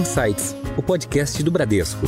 Insights, o podcast do Bradesco.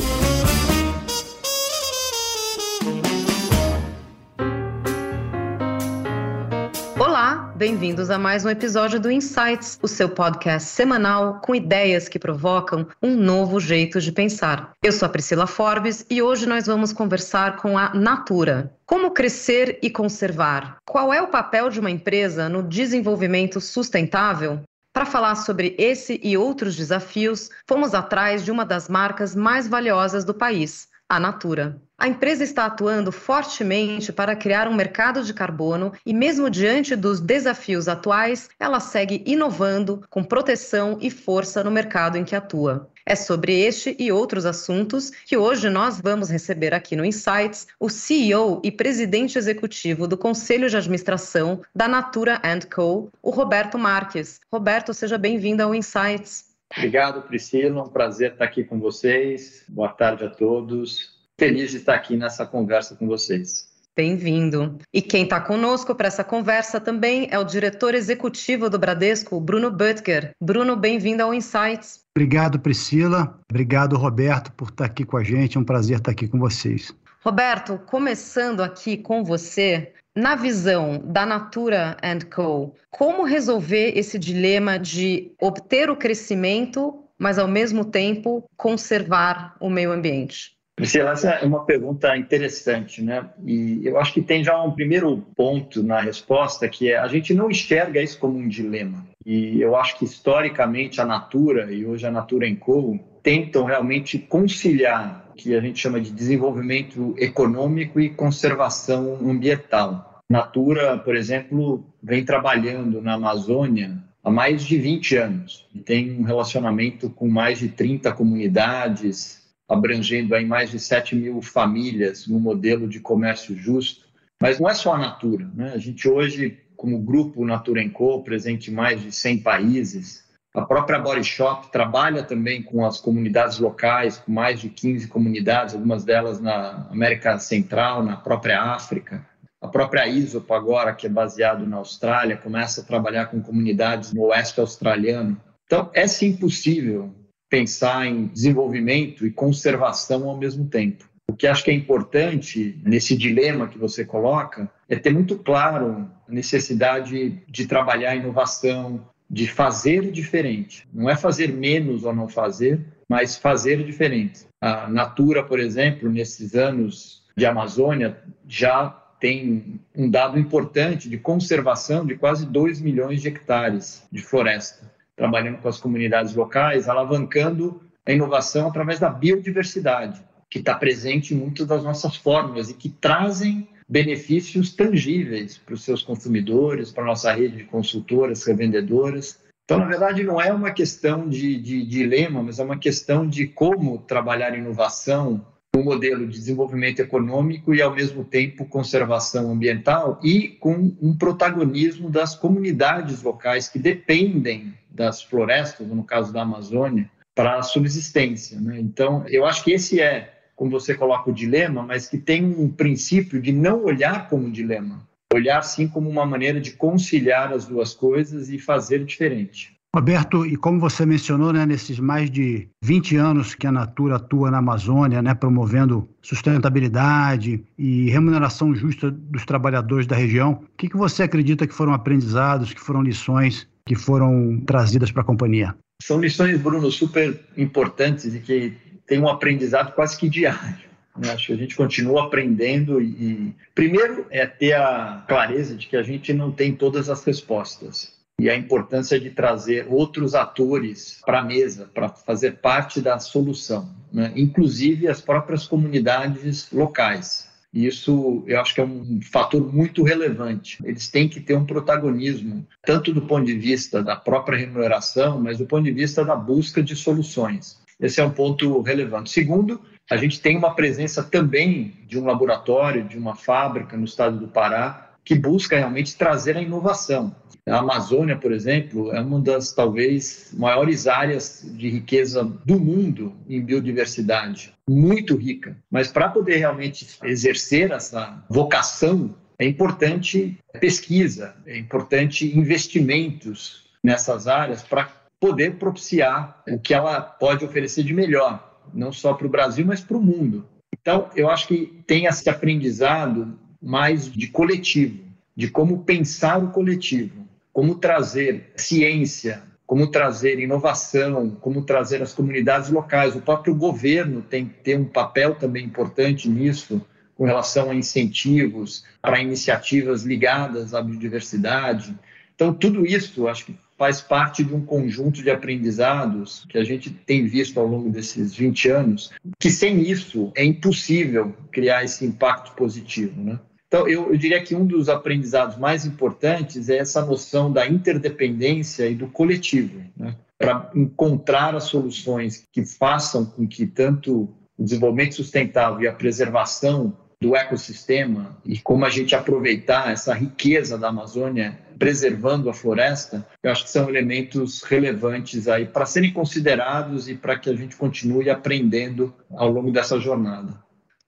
Olá, bem-vindos a mais um episódio do Insights, o seu podcast semanal com ideias que provocam um novo jeito de pensar. Eu sou a Priscila Forbes e hoje nós vamos conversar com a Natura. Como crescer e conservar? Qual é o papel de uma empresa no desenvolvimento sustentável? Para falar sobre esse e outros desafios, fomos atrás de uma das marcas mais valiosas do país, a Natura. A empresa está atuando fortemente para criar um mercado de carbono e, mesmo diante dos desafios atuais, ela segue inovando com proteção e força no mercado em que atua. É sobre este e outros assuntos que hoje nós vamos receber aqui no Insights o CEO e presidente executivo do Conselho de Administração da Natura Co, o Roberto Marques. Roberto, seja bem-vindo ao Insights. Obrigado, Priscila. Um prazer estar aqui com vocês. Boa tarde a todos. Feliz de estar aqui nessa conversa com vocês. Bem-vindo. E quem está conosco para essa conversa também é o diretor executivo do Bradesco, Bruno Butker. Bruno, bem-vindo ao Insights. Obrigado, Priscila. Obrigado, Roberto, por estar aqui com a gente. É um prazer estar aqui com vocês. Roberto, começando aqui com você, na visão da Natura Co, como resolver esse dilema de obter o crescimento, mas ao mesmo tempo conservar o meio ambiente? Priscila, essa é uma pergunta interessante, né? E eu acho que tem já um primeiro ponto na resposta, que é a gente não enxerga isso como um dilema. E eu acho que historicamente a Natura e hoje a Natura Co tentam realmente conciliar o que a gente chama de desenvolvimento econômico e conservação ambiental. Natura, por exemplo, vem trabalhando na Amazônia há mais de 20 anos e tem um relacionamento com mais de 30 comunidades abrangendo aí mais de 7 mil famílias no modelo de comércio justo. Mas não é só a Natura. Né? A gente hoje, como grupo Natura Co., presente em mais de 100 países, a própria Body Shop trabalha também com as comunidades locais, com mais de 15 comunidades, algumas delas na América Central, na própria África. A própria Isop agora, que é baseado na Austrália, começa a trabalhar com comunidades no oeste australiano. Então, é sim possível pensar em desenvolvimento e conservação ao mesmo tempo. O que acho que é importante nesse dilema que você coloca é ter muito claro a necessidade de trabalhar a inovação, de fazer diferente. Não é fazer menos ou não fazer, mas fazer diferente. A Natura, por exemplo, nesses anos de Amazônia, já tem um dado importante de conservação de quase 2 milhões de hectares de floresta trabalhando com as comunidades locais, alavancando a inovação através da biodiversidade, que está presente em muitas das nossas fórmulas e que trazem benefícios tangíveis para os seus consumidores, para a nossa rede de consultoras, revendedoras. Então, na verdade, não é uma questão de, de, de dilema, mas é uma questão de como trabalhar inovação um modelo de desenvolvimento econômico e, ao mesmo tempo, conservação ambiental e com um protagonismo das comunidades locais que dependem das florestas, no caso da Amazônia, para a subsistência. Né? Então, eu acho que esse é, como você coloca, o dilema, mas que tem um princípio de não olhar como um dilema, olhar sim como uma maneira de conciliar as duas coisas e fazer diferente. Roberto, e como você mencionou, né, nesses mais de 20 anos que a Natura atua na Amazônia, né, promovendo sustentabilidade e remuneração justa dos trabalhadores da região, o que, que você acredita que foram aprendizados, que foram lições que foram trazidas para a companhia? São lições, Bruno, super importantes e que tem um aprendizado quase que diário. Né? Acho que a gente continua aprendendo e, primeiro, é ter a clareza de que a gente não tem todas as respostas e a importância de trazer outros atores para a mesa, para fazer parte da solução, né? inclusive as próprias comunidades locais. Isso eu acho que é um fator muito relevante. Eles têm que ter um protagonismo, tanto do ponto de vista da própria remuneração, mas do ponto de vista da busca de soluções. Esse é um ponto relevante. Segundo, a gente tem uma presença também de um laboratório, de uma fábrica no estado do Pará, que busca realmente trazer a inovação. A Amazônia, por exemplo, é uma das talvez maiores áreas de riqueza do mundo em biodiversidade, muito rica. Mas para poder realmente exercer essa vocação, é importante pesquisa, é importante investimentos nessas áreas para poder propiciar o que ela pode oferecer de melhor, não só para o Brasil, mas para o mundo. Então, eu acho que tem esse aprendizado mais de coletivo, de como pensar o coletivo, como trazer ciência, como trazer inovação, como trazer as comunidades locais. O próprio governo tem que ter um papel também importante nisso, com relação a incentivos para iniciativas ligadas à biodiversidade. Então, tudo isso acho que faz parte de um conjunto de aprendizados que a gente tem visto ao longo desses 20 anos, que sem isso é impossível criar esse impacto positivo. Né? Então, eu, eu, diria que um dos aprendizados mais importantes é essa noção da interdependência e do coletivo, né? para encontrar as soluções que façam com que tanto o desenvolvimento sustentável e a preservação do ecossistema e como a gente aproveitar essa riqueza da Amazônia preservando a floresta, eu acho que são elementos relevantes aí para serem considerados e para que a gente continue aprendendo ao longo dessa jornada.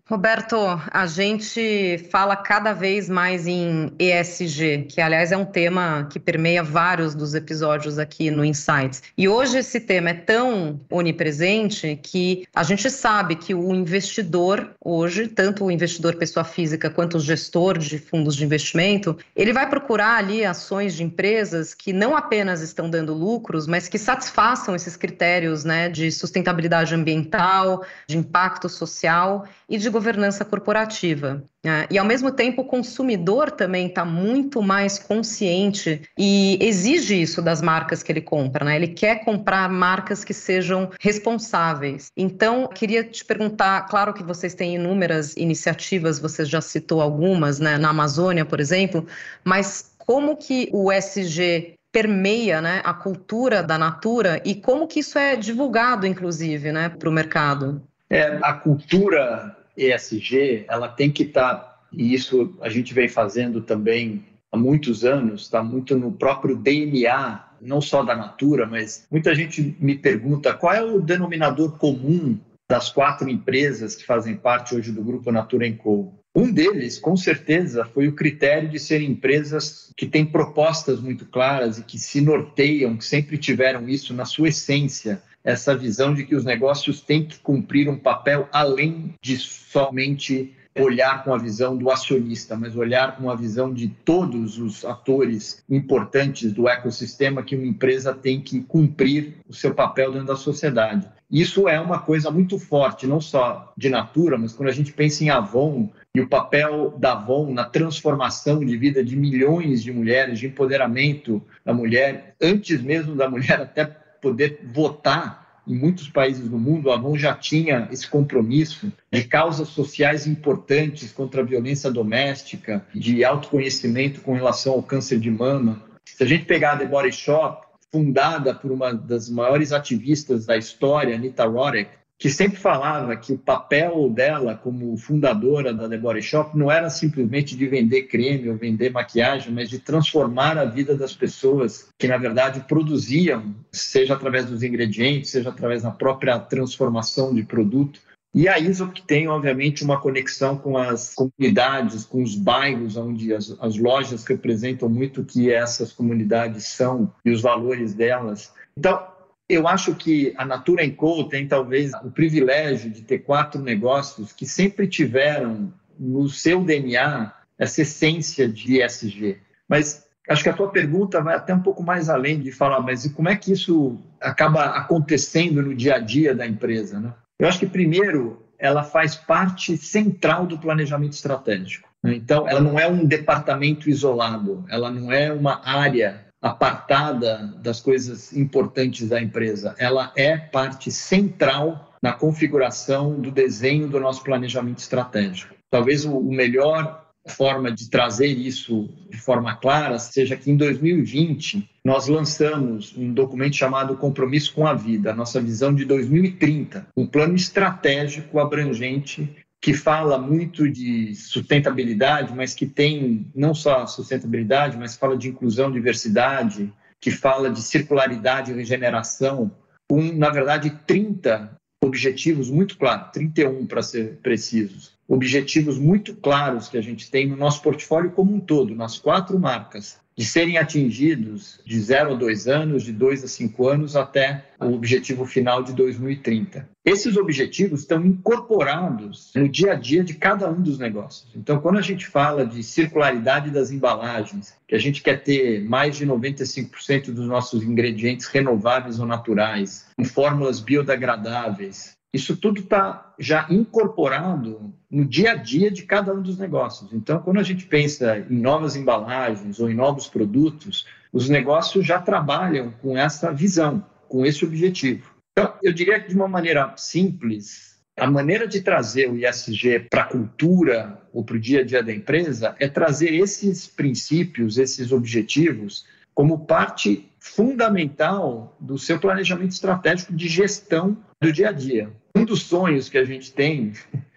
Roberto, a gente fala cada vez mais em ESG, que aliás é um tema que permeia vários dos episódios aqui no Insights. E hoje esse tema é tão onipresente que a gente sabe que o investidor hoje, tanto o investidor pessoa física quanto o gestor de fundos de investimento, ele vai procurar ali ações de empresas que não apenas estão dando lucros, mas que satisfaçam esses critérios, né, de sustentabilidade ambiental, de impacto social e de governança corporativa. Né? E, ao mesmo tempo, o consumidor também está muito mais consciente e exige isso das marcas que ele compra. Né? Ele quer comprar marcas que sejam responsáveis. Então, queria te perguntar: claro que vocês têm inúmeras iniciativas, você já citou algumas, né? na Amazônia, por exemplo, mas como que o SG permeia né, a cultura da Natura e como que isso é divulgado, inclusive, né, para o mercado? É, a cultura ESG, ela tem que estar, tá, e isso a gente vem fazendo também há muitos anos, está muito no próprio DNA, não só da Natura, mas muita gente me pergunta qual é o denominador comum das quatro empresas que fazem parte hoje do grupo Natura Co. Um deles, com certeza, foi o critério de serem empresas que têm propostas muito claras e que se norteiam, que sempre tiveram isso na sua essência, essa visão de que os negócios têm que cumprir um papel além de somente olhar com a visão do acionista, mas olhar com a visão de todos os atores importantes do ecossistema que uma empresa tem que cumprir o seu papel dentro da sociedade. Isso é uma coisa muito forte, não só de Natura, mas quando a gente pensa em Avon e o papel da Avon na transformação de vida de milhões de mulheres, de empoderamento da mulher, antes mesmo da mulher até poder votar em muitos países do mundo, a Avon já tinha esse compromisso de causas sociais importantes contra a violência doméstica, de autoconhecimento com relação ao câncer de mama. Se a gente pegar a The Body Shop, fundada por uma das maiores ativistas da história, Anita Roddick, que sempre falava que o papel dela como fundadora da The Body Shop não era simplesmente de vender creme ou vender maquiagem, mas de transformar a vida das pessoas que, na verdade, produziam, seja através dos ingredientes, seja através da própria transformação de produto. E a ISOP tem, obviamente, uma conexão com as comunidades, com os bairros onde as, as lojas representam muito o que essas comunidades são e os valores delas. Então, eu acho que a Natura Co tem talvez o privilégio de ter quatro negócios que sempre tiveram no seu DNA essa essência de ESG. Mas acho que a tua pergunta vai até um pouco mais além de falar, mas como é que isso acaba acontecendo no dia a dia da empresa? Né? Eu acho que, primeiro, ela faz parte central do planejamento estratégico. Né? Então, ela não é um departamento isolado, ela não é uma área apartada das coisas importantes da empresa. Ela é parte central na configuração do desenho do nosso planejamento estratégico. Talvez o melhor forma de trazer isso de forma clara seja que em 2020 nós lançamos um documento chamado Compromisso com a Vida, a nossa visão de 2030, um plano estratégico abrangente que fala muito de sustentabilidade, mas que tem não só sustentabilidade, mas fala de inclusão, diversidade, que fala de circularidade e regeneração, com, na verdade, 30 objetivos muito claros, 31 para ser precisos, objetivos muito claros que a gente tem no nosso portfólio como um todo, nas quatro marcas. De serem atingidos de 0 a 2 anos, de 2 a 5 anos, até o objetivo final de 2030. Esses objetivos estão incorporados no dia a dia de cada um dos negócios. Então, quando a gente fala de circularidade das embalagens, que a gente quer ter mais de 95% dos nossos ingredientes renováveis ou naturais, com fórmulas biodegradáveis, isso tudo está já incorporado no dia a dia de cada um dos negócios. Então, quando a gente pensa em novas embalagens ou em novos produtos, os negócios já trabalham com essa visão, com esse objetivo. Então, eu diria que de uma maneira simples, a maneira de trazer o ISG para a cultura ou para o dia a dia da empresa é trazer esses princípios, esses objetivos, como parte fundamental do seu planejamento estratégico de gestão do dia a dia. Um dos sonhos que a gente tem,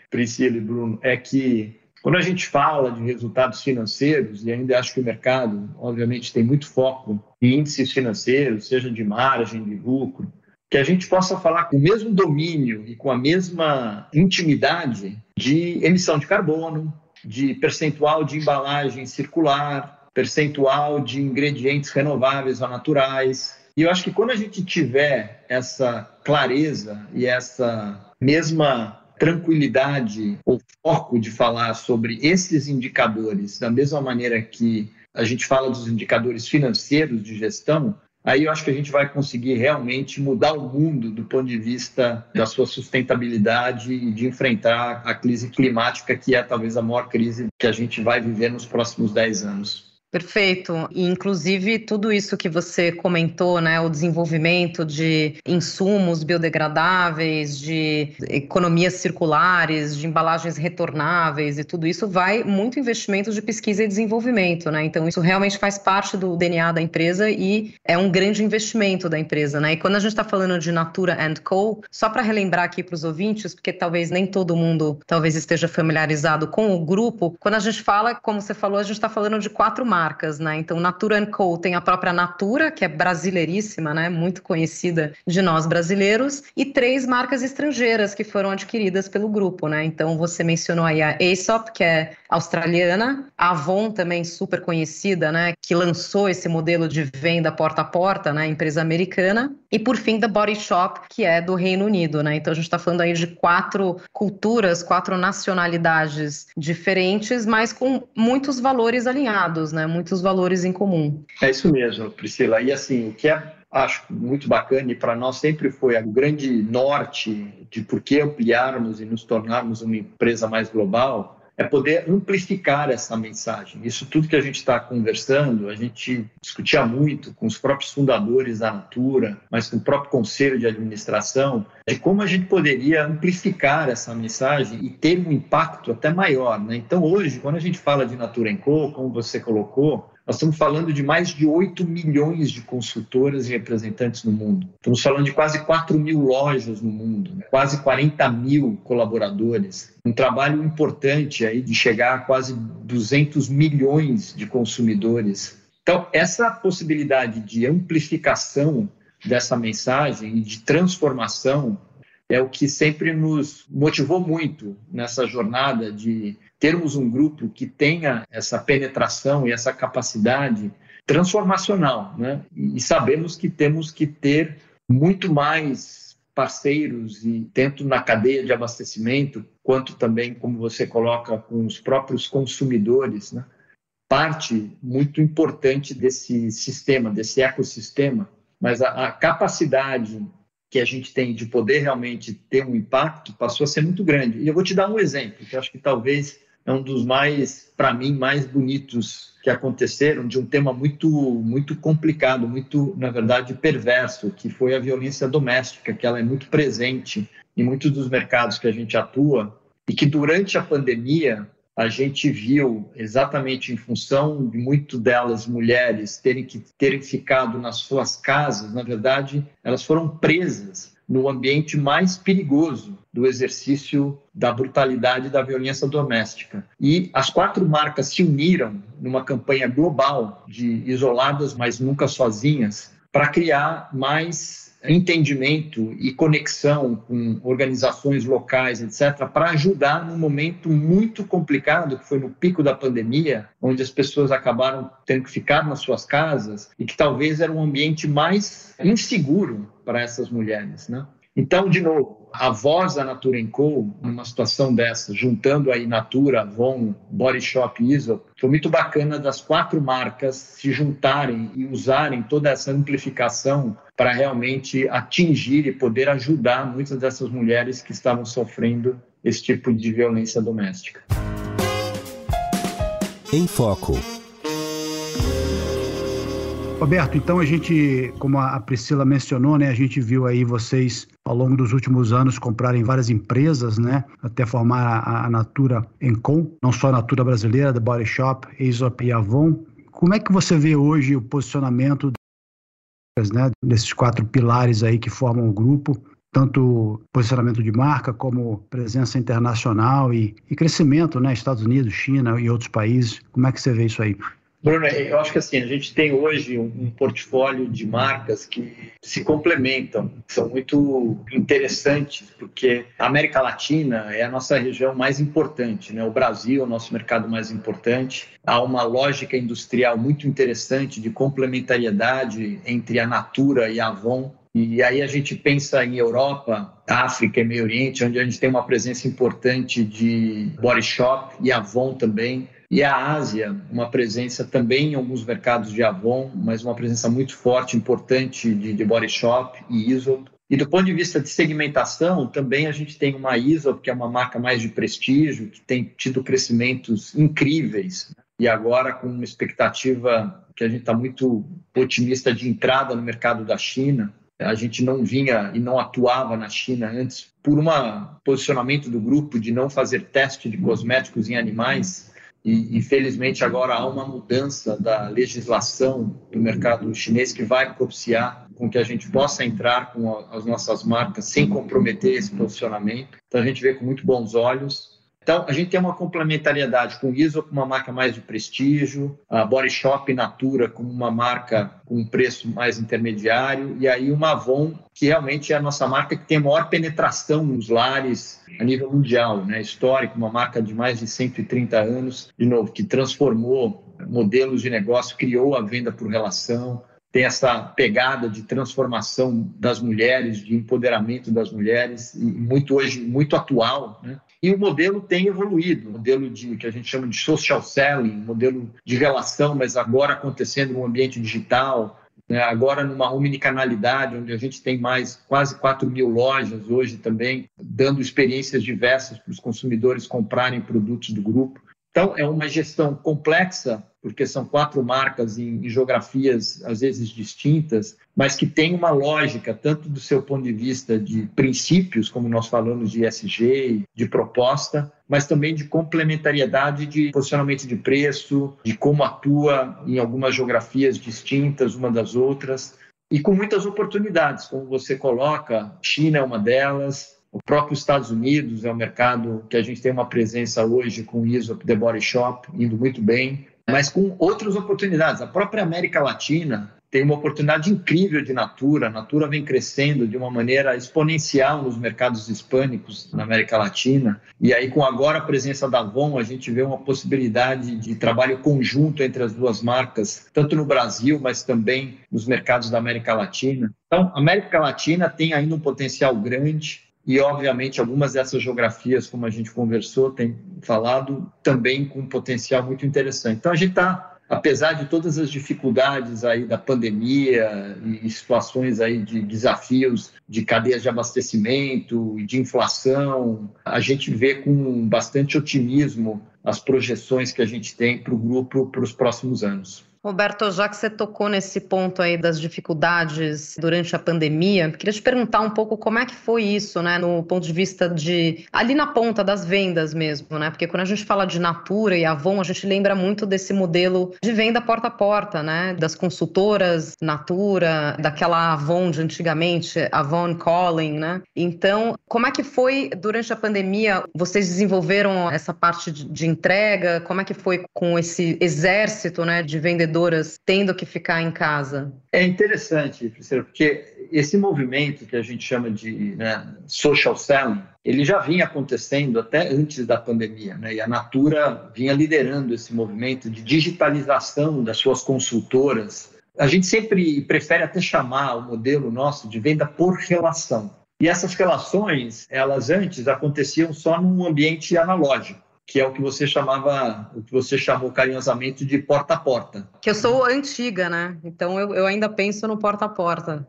Priscila e Bruno, é que quando a gente fala de resultados financeiros, e ainda acho que o mercado, obviamente, tem muito foco em índices financeiros, seja de margem, de lucro, que a gente possa falar com o mesmo domínio e com a mesma intimidade de emissão de carbono, de percentual de embalagem circular, percentual de ingredientes renováveis ou naturais, e eu acho que quando a gente tiver essa clareza e essa mesma tranquilidade ou foco de falar sobre esses indicadores, da mesma maneira que a gente fala dos indicadores financeiros de gestão, aí eu acho que a gente vai conseguir realmente mudar o mundo do ponto de vista da sua sustentabilidade e de enfrentar a crise climática, que é talvez a maior crise que a gente vai viver nos próximos 10 anos. Perfeito. E, inclusive, tudo isso que você comentou, né, o desenvolvimento de insumos biodegradáveis, de economias circulares, de embalagens retornáveis e tudo isso vai muito investimento de pesquisa e desenvolvimento, né? Então, isso realmente faz parte do DNA da empresa e é um grande investimento da empresa, né? E quando a gente está falando de Natura Co, só para relembrar aqui para os ouvintes, porque talvez nem todo mundo talvez esteja familiarizado com o grupo, quando a gente fala, como você falou, a gente está falando de quatro marcas marcas, né? Então, Natura Co tem a própria Natura, que é brasileiríssima, né? Muito conhecida de nós brasileiros, e três marcas estrangeiras que foram adquiridas pelo grupo, né? Então, você mencionou aí a Aesop, que é australiana, a Avon também super conhecida, né? Que lançou esse modelo de venda porta a porta, né? Empresa americana, e por fim, The Body Shop, que é do Reino Unido, né? Então, a gente está falando aí de quatro culturas, quatro nacionalidades diferentes, mas com muitos valores alinhados, né? muitos valores em comum. É isso mesmo, Priscila. E assim, o que é acho muito bacana e para nós sempre foi o grande norte de por que ampliarmos e nos tornarmos uma empresa mais global é poder amplificar essa mensagem. Isso tudo que a gente está conversando, a gente discutia muito com os próprios fundadores da Natura, mas com o próprio conselho de administração, de como a gente poderia amplificar essa mensagem e ter um impacto até maior. Né? Então, hoje, quando a gente fala de Natura Co, como você colocou, nós estamos falando de mais de 8 milhões de consultoras e representantes no mundo. Estamos falando de quase 4 mil lojas no mundo, né? quase 40 mil colaboradores. Um trabalho importante aí de chegar a quase 200 milhões de consumidores. Então, essa possibilidade de amplificação dessa mensagem e de transformação é o que sempre nos motivou muito nessa jornada de termos um grupo que tenha essa penetração e essa capacidade transformacional, né? E sabemos que temos que ter muito mais parceiros e tanto na cadeia de abastecimento quanto também, como você coloca, com os próprios consumidores, né? Parte muito importante desse sistema, desse ecossistema, mas a, a capacidade que a gente tem de poder realmente ter um impacto passou a ser muito grande. E eu vou te dar um exemplo, que acho que talvez é um dos mais, para mim, mais bonitos que aconteceram de um tema muito, muito complicado, muito, na verdade, perverso, que foi a violência doméstica, que ela é muito presente em muitos dos mercados que a gente atua e que durante a pandemia a gente viu exatamente em função de muito delas mulheres terem que terem ficado nas suas casas, na verdade, elas foram presas no ambiente mais perigoso do exercício da brutalidade da violência doméstica. E as quatro marcas se uniram numa campanha global de isoladas, mas nunca sozinhas, para criar mais entendimento e conexão com organizações locais, etc., para ajudar num momento muito complicado, que foi no pico da pandemia, onde as pessoas acabaram tendo que ficar nas suas casas e que talvez era um ambiente mais inseguro para essas mulheres, né? Então, de novo, a voz da Natura Co, numa situação dessa, juntando aí Natura, Avon, Body Shop e Iso, foi muito bacana das quatro marcas se juntarem e usarem toda essa amplificação para realmente atingir e poder ajudar muitas dessas mulheres que estavam sofrendo esse tipo de violência doméstica. Em Foco. Roberto, então a gente, como a Priscila mencionou, né, a gente viu aí vocês ao longo dos últimos anos comprarem várias empresas, né, até formar a, a Natura Encom, não só a Natura brasileira, The Body Shop, Aesop e Avon. Como é que você vê hoje o posicionamento né, desses quatro pilares aí que formam o grupo, tanto posicionamento de marca como presença internacional e, e crescimento, né, Estados Unidos, China e outros países. Como é que você vê isso aí? Bruno, eu acho que assim, a gente tem hoje um portfólio de marcas que se complementam, são muito interessantes, porque a América Latina é a nossa região mais importante, né? o Brasil é o nosso mercado mais importante. Há uma lógica industrial muito interessante de complementariedade entre a Natura e a Avon. E aí a gente pensa em Europa, África e Meio Oriente, onde a gente tem uma presença importante de Body Shop e Avon também e a Ásia, uma presença também em alguns mercados de Avon, mas uma presença muito forte, importante de, de Body Shop e Aesop. E do ponto de vista de segmentação, também a gente tem uma Aesop, que é uma marca mais de prestígio, que tem tido crescimentos incríveis. E agora com uma expectativa que a gente está muito otimista de entrada no mercado da China. A gente não vinha e não atuava na China antes por um posicionamento do grupo de não fazer teste de cosméticos em animais e, infelizmente, agora há uma mudança da legislação do mercado chinês que vai propiciar com que a gente possa entrar com as nossas marcas sem comprometer esse posicionamento. Então, a gente vê com muito bons olhos então, a gente tem uma complementariedade com o ISO, com uma marca mais de prestígio, a Body Shop Natura com uma marca com um preço mais intermediário, e aí uma Avon, que realmente é a nossa marca que tem maior penetração nos lares a nível mundial, né? histórico, uma marca de mais de 130 anos, de novo, que transformou modelos de negócio, criou a venda por relação, tem essa pegada de transformação das mulheres, de empoderamento das mulheres, e muito hoje, muito atual, né? E o modelo tem evoluído, modelo de que a gente chama de social selling, modelo de relação, mas agora acontecendo no ambiente digital, né? agora numa omnicanalidade, onde a gente tem mais quase 4 mil lojas hoje também, dando experiências diversas para os consumidores comprarem produtos do grupo. Então, é uma gestão complexa, porque são quatro marcas em, em, geografias às vezes distintas, mas que tem uma lógica, tanto do seu ponto de vista de princípios, como nós falamos de ESG, de proposta, mas também de complementariedade de posicionamento de preço, de como atua em algumas geografias distintas uma das outras, e com muitas oportunidades, como você coloca, China é uma delas, o próprio Estados Unidos é um mercado que a gente tem uma presença hoje com o ISO The Body Shop, indo muito bem, mas com outras oportunidades. A própria América Latina tem uma oportunidade incrível de Natura. A Natura vem crescendo de uma maneira exponencial nos mercados hispânicos na América Latina. E aí, com agora a presença da Avon, a gente vê uma possibilidade de trabalho conjunto entre as duas marcas, tanto no Brasil, mas também nos mercados da América Latina. Então, a América Latina tem ainda um potencial grande e, obviamente, algumas dessas geografias, como a gente conversou, tem falado, também com um potencial muito interessante. Então, a gente está, apesar de todas as dificuldades aí da pandemia e situações aí de desafios de cadeias de abastecimento e de inflação, a gente vê com bastante otimismo as projeções que a gente tem para o grupo para os próximos anos. Roberto, já que você tocou nesse ponto aí das dificuldades durante a pandemia, queria te perguntar um pouco como é que foi isso, né, no ponto de vista de ali na ponta das vendas mesmo, né? Porque quando a gente fala de Natura e Avon, a gente lembra muito desse modelo de venda porta a porta, né, das consultoras Natura, daquela Avon de antigamente, Avon Calling, né? Então, como é que foi durante a pandemia? Vocês desenvolveram essa parte de, entrega? Como é que foi com esse exército, né, de vendedores empreendedoras tendo que ficar em casa? É interessante, Priscila, porque esse movimento que a gente chama de né, social selling, ele já vinha acontecendo até antes da pandemia, né? E a Natura vinha liderando esse movimento de digitalização das suas consultoras. A gente sempre prefere até chamar o modelo nosso de venda por relação. E essas relações, elas antes aconteciam só num ambiente analógico que é o que você chamava, o que você chamou carinhosamente de porta a porta. Que eu sou antiga, né? Então eu, eu ainda penso no porta a porta.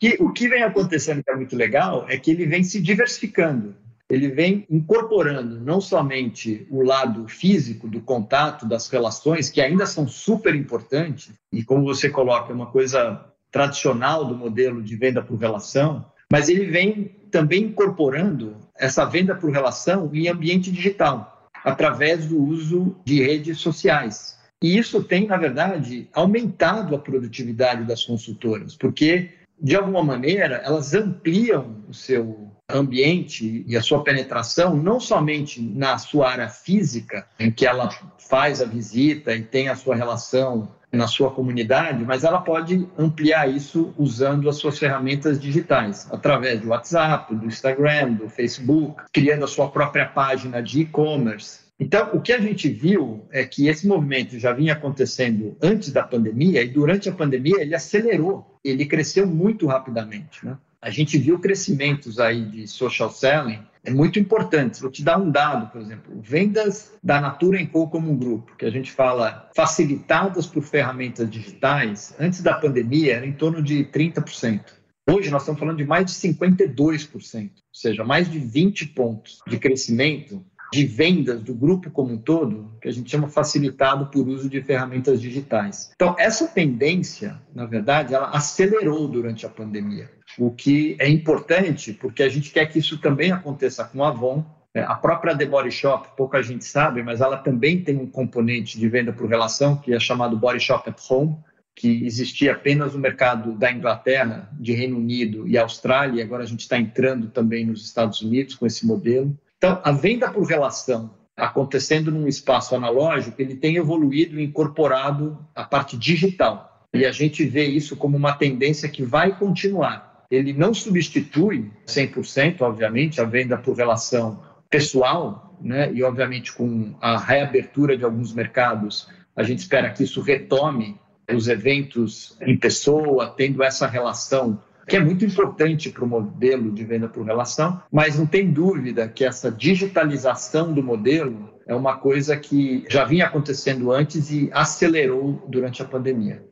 que, o que vem acontecendo que é muito legal é que ele vem se diversificando. Ele vem incorporando não somente o lado físico do contato, das relações, que ainda são super importantes, e como você coloca, é uma coisa tradicional do modelo de venda por relação, mas ele vem também incorporando essa venda por relação em ambiente digital, através do uso de redes sociais. E isso tem, na verdade, aumentado a produtividade das consultoras, porque, de alguma maneira, elas ampliam o seu ambiente e a sua penetração, não somente na sua área física, em que ela faz a visita e tem a sua relação na sua comunidade, mas ela pode ampliar isso usando as suas ferramentas digitais, através do WhatsApp, do Instagram, do Facebook, criando a sua própria página de e-commerce. Então, o que a gente viu é que esse movimento já vinha acontecendo antes da pandemia e durante a pandemia ele acelerou, ele cresceu muito rapidamente. Né? A gente viu crescimentos aí de social selling é muito importante. Vou te dar um dado, por exemplo, vendas da Natura Co como um grupo, que a gente fala facilitadas por ferramentas digitais, antes da pandemia era em torno de 30%. Hoje nós estamos falando de mais de 52%, ou seja, mais de 20 pontos de crescimento de vendas do grupo como um todo, que a gente chama facilitado por uso de ferramentas digitais. Então, essa tendência, na verdade, ela acelerou durante a pandemia, o que é importante porque a gente quer que isso também aconteça com a Avon. É, a própria The Body Shop, pouca gente sabe, mas ela também tem um componente de venda por relação que é chamado Body Shop at Home, que existia apenas no mercado da Inglaterra, de Reino Unido e Austrália, e agora a gente está entrando também nos Estados Unidos com esse modelo. Então, a venda por relação acontecendo num espaço analógico, ele tem evoluído e incorporado a parte digital. E a gente vê isso como uma tendência que vai continuar. Ele não substitui 100%, obviamente, a venda por relação pessoal, né? e obviamente com a reabertura de alguns mercados, a gente espera que isso retome os eventos em pessoa, tendo essa relação que é muito importante para o modelo de venda por relação, mas não tem dúvida que essa digitalização do modelo é uma coisa que já vinha acontecendo antes e acelerou durante a pandemia.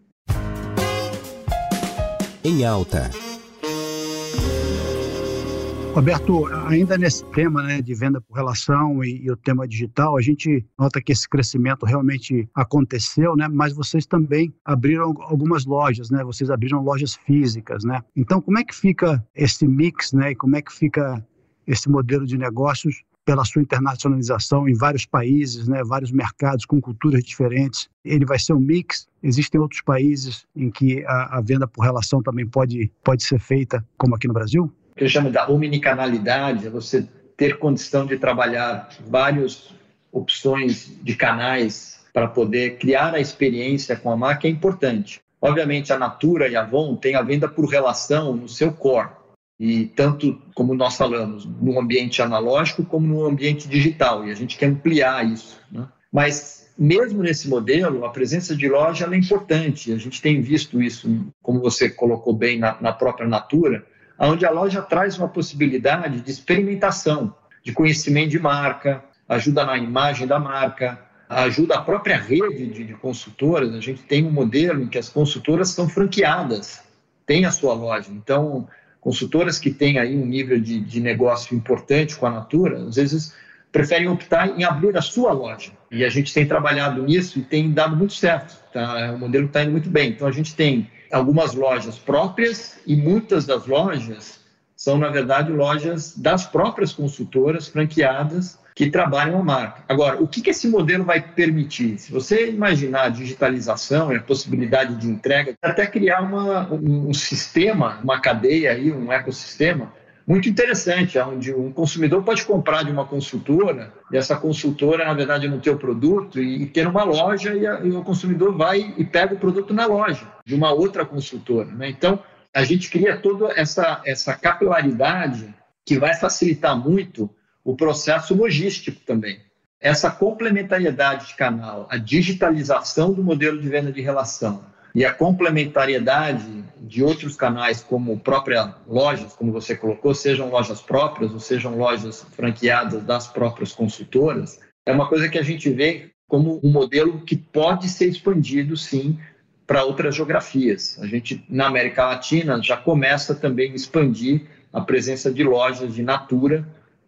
Em alta. Roberto, ainda nesse tema né, de venda por relação e, e, o tema digital, a gente nota que esse crescimento realmente aconteceu, né? Mas vocês também abriram algumas lojas, né? Vocês abriram lojas físicas, né? Então, como é que fica esse mix, né? E como é que fica esse modelo de negócios pela sua internacionalização em vários países, né, vários mercados com culturas diferentes. Ele vai ser um mix. Existem outros países em que a, a venda por relação também pode, pode ser feita, como aqui no Brasil? Que eu chamo da omnicanalidade, é você ter condição de trabalhar várias opções de canais para poder criar a experiência com a marca é importante. Obviamente, a Natura e a Avon têm a venda por relação no seu core, e tanto como nós falamos, no ambiente analógico como no ambiente digital, e a gente quer ampliar isso. Né? Mas, mesmo nesse modelo, a presença de loja é importante, a gente tem visto isso, como você colocou bem na, na própria Natura, onde a loja traz uma possibilidade de experimentação, de conhecimento de marca, ajuda na imagem da marca, ajuda a própria rede de, de consultoras. A gente tem um modelo em que as consultoras são franqueadas, têm a sua loja. Então, consultoras que têm aí um nível de, de negócio importante com a Natura, às vezes preferem optar em abrir a sua loja. E a gente tem trabalhado nisso e tem dado muito certo. Tá? O modelo está indo muito bem. Então, a gente tem algumas lojas próprias e muitas das lojas são, na verdade, lojas das próprias consultoras franqueadas que trabalham a marca. Agora, o que, esse modelo vai permitir? Se você imaginar a digitalização e a possibilidade de entrega, até criar uma, um, um sistema, uma cadeia, aí, um ecossistema muito interessante, onde um consumidor pode comprar de uma consultora e essa consultora, na verdade, não ter o produto e, ter uma loja e, a, e, o consumidor vai e pega o produto na loja de uma outra consultora. Né? Então, a gente cria toda essa, essa capilaridade que vai facilitar muito o processo logístico também. Essa complementariedade de canal, a digitalização do modelo de venda de relação e a complementariedade de outros canais, como próprias lojas, como você colocou, sejam lojas próprias ou sejam lojas franqueadas das próprias consultoras, é uma coisa que a gente vê como um modelo que pode ser expandido, sim, para outras geografias. A gente, na América Latina, já começa também a expandir a presença de lojas de Natura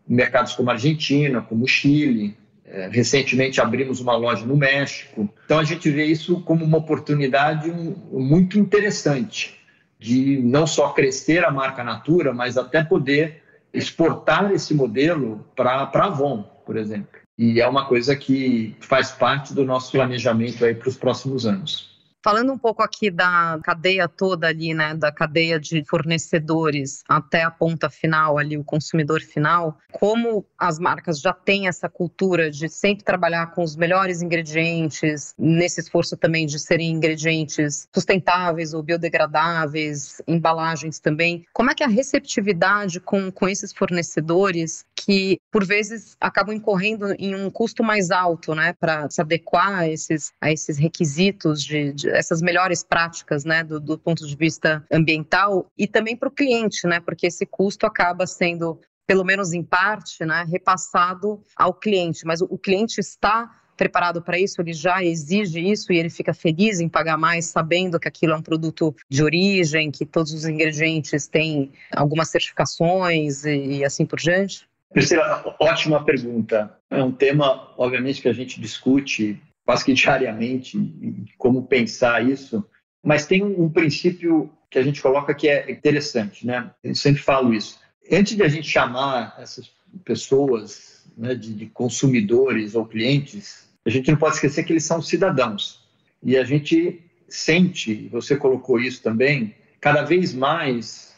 em mercados como Argentina, como Chile. É, recentemente abrimos uma loja no México. Então a gente vê isso como uma oportunidade muito interessante de não só crescer a marca Natura, mas até poder exportar esse modelo para a Avon, por exemplo. E é uma coisa que faz parte do nosso planejamento aí para os próximos anos. Falando um pouco aqui da cadeia toda ali, né, da cadeia de fornecedores até a ponta final ali, o consumidor final, como as marcas já têm essa cultura de sempre trabalhar com os melhores ingredientes, nesse esforço também de serem ingredientes sustentáveis ou biodegradáveis, embalagens também, como é que é a receptividade com, com esses fornecedores que, por vezes, acabam incorrendo em um custo mais alto, né, para se adequar a esses, a esses requisitos de, de essas melhores práticas, né, do, do ponto de vista ambiental e também para o cliente, né, porque esse custo acaba sendo pelo menos em parte, né, repassado ao cliente, mas o, o cliente está preparado para isso, ele já exige isso e ele fica feliz em pagar mais, sabendo que aquilo é um produto de origem, que todos os ingredientes têm algumas certificações e, e assim por diante? Priscila, ótima pergunta. É um tema, obviamente, que a gente discute quase que diariamente como pensar isso, mas tem um princípio que a gente coloca que é interessante, né? Eu sempre falo isso. Antes de a gente chamar essas pessoas né, de, de consumidores ou clientes, a gente não pode esquecer que eles são cidadãos. E a gente sente, você colocou isso também, cada vez mais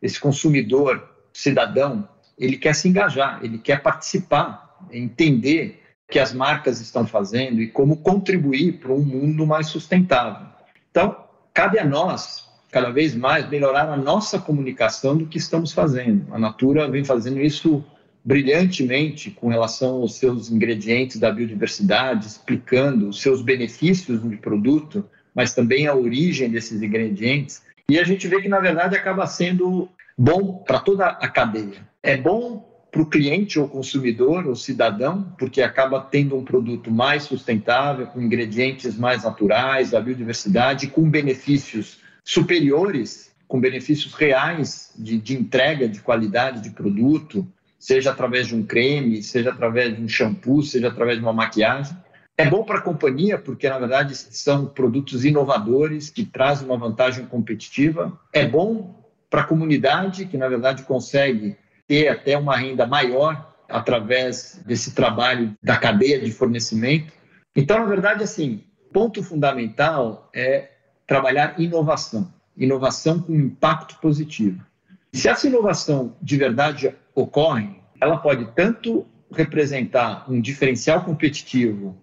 esse consumidor cidadão, ele quer se engajar, ele quer participar, entender que as marcas estão fazendo e como contribuir para um mundo mais sustentável. Então, cabe a nós, cada vez mais, melhorar a nossa comunicação do que estamos fazendo. A Natura vem fazendo isso brilhantemente com relação aos seus ingredientes da biodiversidade, explicando os seus benefícios de produto, mas também a origem desses ingredientes. E a gente vê que, na verdade, acaba sendo bom para toda a cadeia. É bom para o cliente ou consumidor ou cidadão, porque acaba tendo um produto mais sustentável, com ingredientes mais naturais, da biodiversidade, com benefícios superiores, com benefícios reais de, de entrega de qualidade de produto, seja através de um creme, seja através de um shampoo, seja através de uma maquiagem. É bom para a companhia, porque na verdade são produtos inovadores que trazem uma vantagem competitiva. É bom para a comunidade, que na verdade consegue ter até uma renda maior através desse trabalho da cadeia de fornecimento. Então, na verdade, assim, ponto fundamental é trabalhar inovação, inovação com impacto positivo. Se essa inovação de verdade ocorre, ela pode tanto representar um diferencial competitivo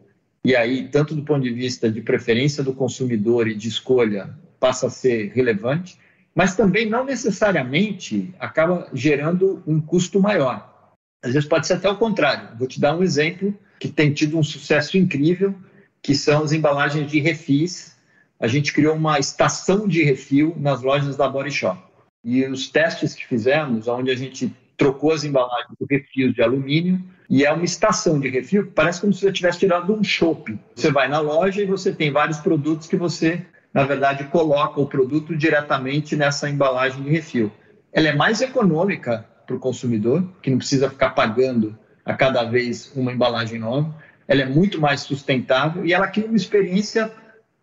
e aí tanto do ponto de vista de preferência do consumidor e de escolha passa a ser relevante, mas também não necessariamente acaba gerando um custo maior. Às vezes pode ser até o contrário. Vou te dar um exemplo que tem tido um sucesso incrível, que são as embalagens de refis. A gente criou uma estação de refil nas lojas da Body Shop. E os testes que fizemos, onde a gente trocou as embalagens do refil de alumínio e é uma estação de refil, parece como se você tivesse tirado um shopping. Você vai na loja e você tem vários produtos que você na verdade, coloca o produto diretamente nessa embalagem de refil. Ela é mais econômica para o consumidor, que não precisa ficar pagando a cada vez uma embalagem nova. Ela é muito mais sustentável e ela cria uma experiência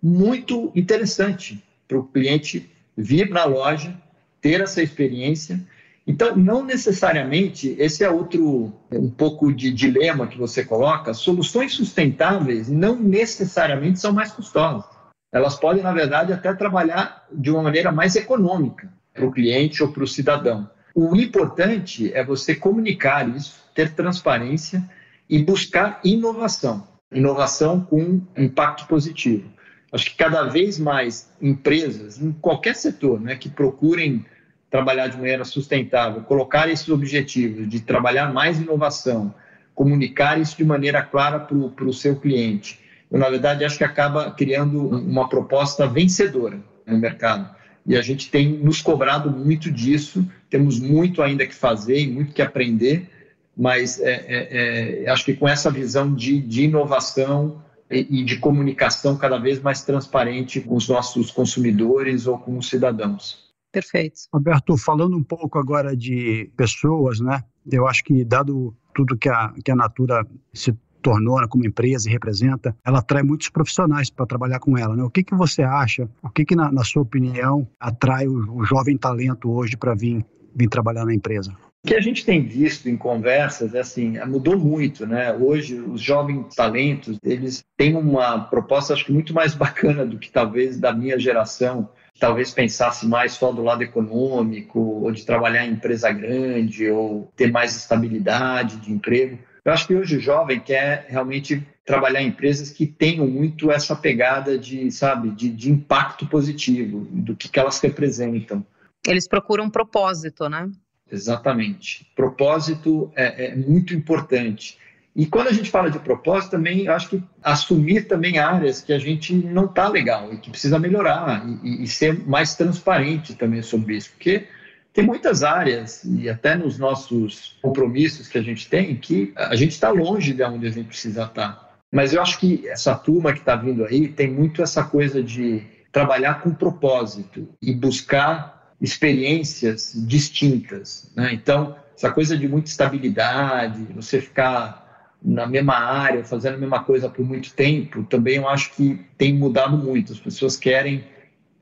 muito interessante para o cliente vir na loja, ter essa experiência. Então, não necessariamente, esse é outro um pouco de dilema que você coloca, soluções sustentáveis não necessariamente são mais custosas elas podem, na verdade, até trabalhar de uma maneira mais econômica para o cliente ou para o cidadão. O importante é você comunicar isso, ter transparência e buscar inovação. Inovação com impacto positivo. Acho que cada vez mais empresas, em qualquer setor, né, que procurem trabalhar de maneira sustentável, colocar esses objetivos de trabalhar mais inovação, comunicar isso de maneira clara para o seu cliente. Eu, na verdade, acho que acaba criando uma proposta vencedora no mercado. E a gente tem nos cobrado muito disso, temos muito ainda que fazer e muito que aprender, mas é, é, é, acho que com essa visão de, de inovação e, e de comunicação cada vez mais transparente com os nossos consumidores ou com os cidadãos. Perfeito. Roberto, falando um pouco agora de pessoas, né? Eu acho que, dado tudo que a, que a Natura se tornou como empresa e representa, ela atrai muitos profissionais para trabalhar com ela. Né? O que, que você acha, o que, que na, na sua opinião, atrai o, o jovem talento hoje para vir, vir trabalhar na empresa? O que a gente tem visto em conversas é assim, mudou muito, né? Hoje os jovens talentos, eles têm uma proposta acho que muito mais bacana do que talvez da minha geração, talvez pensasse mais só do lado econômico, ou de trabalhar em empresa grande, ou ter mais estabilidade de emprego. Eu acho que hoje o jovem quer realmente trabalhar em empresas que tenham muito essa pegada de, sabe, de, de impacto positivo, do que, que elas representam. Eles procuram um propósito, né? Exatamente. Propósito é, é muito importante. E quando a gente fala de propósito, também acho que assumir também áreas que a gente não está legal e que precisa melhorar e, e, ser mais transparente também sobre isso, porque tem muitas áreas e até nos nossos compromissos que a gente tem que a gente está longe de onde a gente precisa estar. Tá. Mas eu acho que essa turma que está vindo aí tem muito essa coisa de trabalhar com propósito e buscar experiências distintas. Né? Então, essa coisa de muita estabilidade, você ficar na mesma área, fazendo a mesma coisa por muito tempo, também eu acho que tem mudado muito. As pessoas querem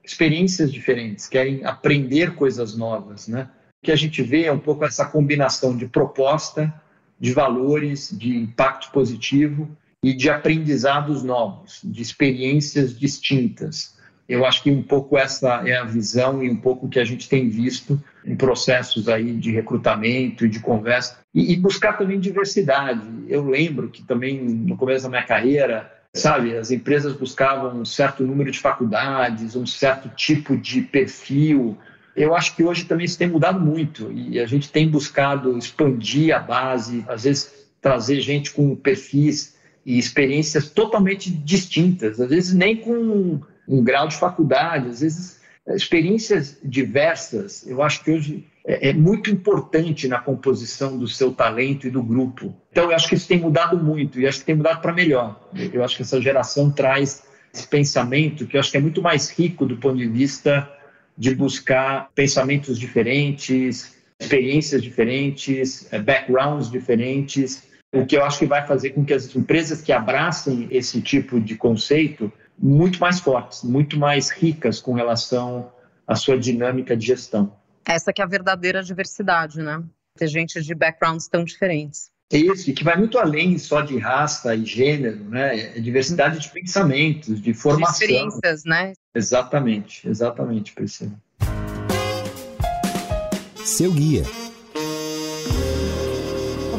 experiências diferentes, querem aprender coisas novas, né? O que a gente vê é um pouco essa combinação de proposta, de valores, de impacto positivo e de aprendizados novos, de experiências distintas. Eu acho que um pouco essa é a visão e um pouco o que a gente tem visto em processos aí de recrutamento e de conversa e, e buscar também diversidade. Eu lembro que também no começo da minha carreira, sabe, as empresas buscavam um certo número de faculdades, um certo tipo de perfil. Eu acho que hoje também isso tem mudado muito e a gente tem buscado expandir a base, às vezes trazer gente com perfis e experiências totalmente distintas, às vezes nem com um grau de faculdade, às vezes experiências diversas. Eu acho que hoje é, é muito importante na composição do seu talento e do grupo. Então, eu acho que isso tem mudado muito e acho que tem mudado para melhor. Eu acho que essa geração traz esse pensamento que eu acho que é muito mais rico do ponto de vista de buscar pensamentos diferentes, experiências diferentes, é, backgrounds diferentes, o que eu acho que vai fazer com que as empresas que abracem esse tipo de conceito muito mais fortes, muito mais ricas com relação à sua dinâmica de gestão. Essa que é a verdadeira diversidade, né? Ter gente de backgrounds tão diferentes. Isso, e que vai muito além só de raça e gênero, né? É diversidade de pensamentos, de formação. De experiências, né? Exatamente, exatamente, Priscila. Seu guia.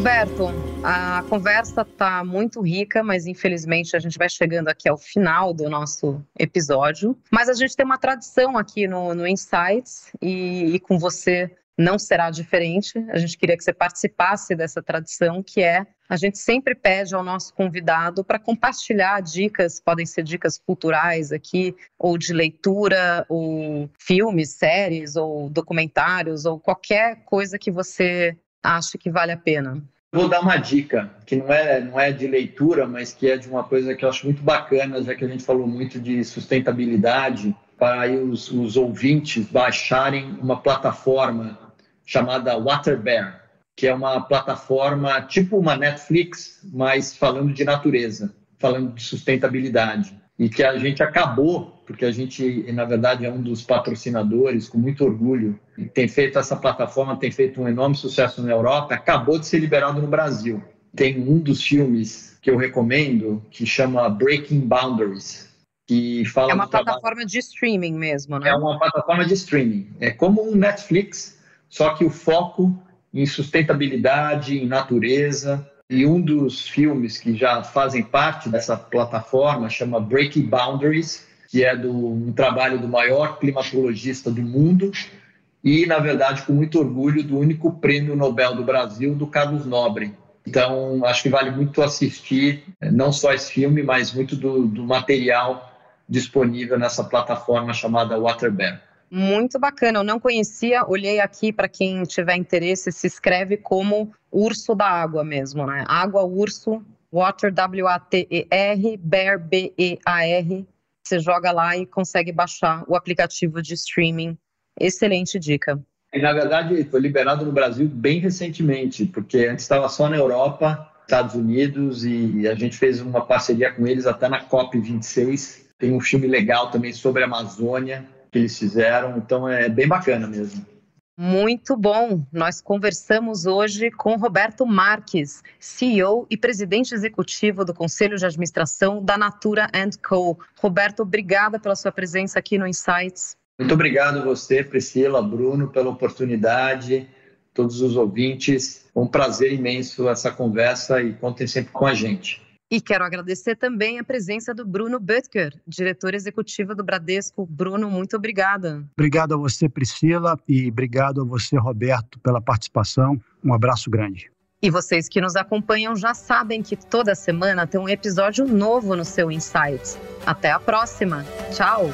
Roberto, a conversa está muito rica, mas infelizmente a gente vai chegando aqui ao final do nosso episódio. Mas a gente tem uma tradição aqui no, no Insights e, e com você não será diferente. A gente queria que você participasse dessa tradição, que é a gente sempre pede ao nosso convidado para compartilhar dicas, podem ser dicas culturais aqui, ou de leitura, ou filmes, séries, ou documentários, ou qualquer coisa que você acha que vale a pena. Vou dar uma dica, que não é, não é de leitura, mas que é de uma coisa que eu acho muito bacana, já que a gente falou muito de sustentabilidade, para os, os ouvintes baixarem uma plataforma chamada Waterbear, que é uma plataforma tipo uma Netflix, mas falando de natureza, falando de sustentabilidade. E que a gente acabou, porque a gente, na verdade, é um dos patrocinadores, com muito orgulho, tem feito essa plataforma, tem feito um enorme sucesso na Europa, acabou de ser liberado no Brasil. Tem um dos filmes que eu recomendo que chama Breaking Boundaries, que fala é uma plataforma trabalho... de streaming mesmo, né? É uma plataforma de streaming. É como um Netflix, só que o foco em sustentabilidade, em natureza. E um dos filmes que já fazem parte dessa plataforma chama Breaking Boundaries, que é do, um trabalho do maior climatologista do mundo e, na verdade, com muito orgulho, do único prêmio Nobel do Brasil, do Carlos Nobre. Então, acho que vale muito assistir, eh, não só esse filme, mas muito do, do material disponível nessa plataforma chamada Waterbear. Muito bacana, eu não conhecia, olhei aqui para quem tiver interesse, se escreve como urso da água mesmo, né? Água, urso, water, W-A-T-E-R, bear, B-E-A-R. Você joga lá e consegue baixar o aplicativo de streaming. Excelente dica. E, na verdade, foi liberado no Brasil bem recentemente, porque antes estava só na Europa, Estados Unidos, e a gente fez uma parceria com eles até na COP26. Tem um filme legal também sobre a Amazônia, que eles fizeram, então é bem bacana mesmo. Muito bom. Nós conversamos hoje com Roberto Marques, CEO e presidente executivo do Conselho de Administração da Natura Co. Roberto, obrigada pela sua presença aqui no Insights. Muito obrigado você, Priscila, Bruno, pela oportunidade, todos os ouvintes. Um prazer imenso essa conversa e contem sempre com a gente. E quero agradecer também a presença do Bruno Butker, diretor executivo do Bradesco. Bruno, muito obrigada. Obrigado a você, Priscila, e obrigado a você, Roberto, pela participação. Um abraço grande. E vocês que nos acompanham já sabem que toda semana tem um episódio novo no seu Insights. Até a próxima. Tchau.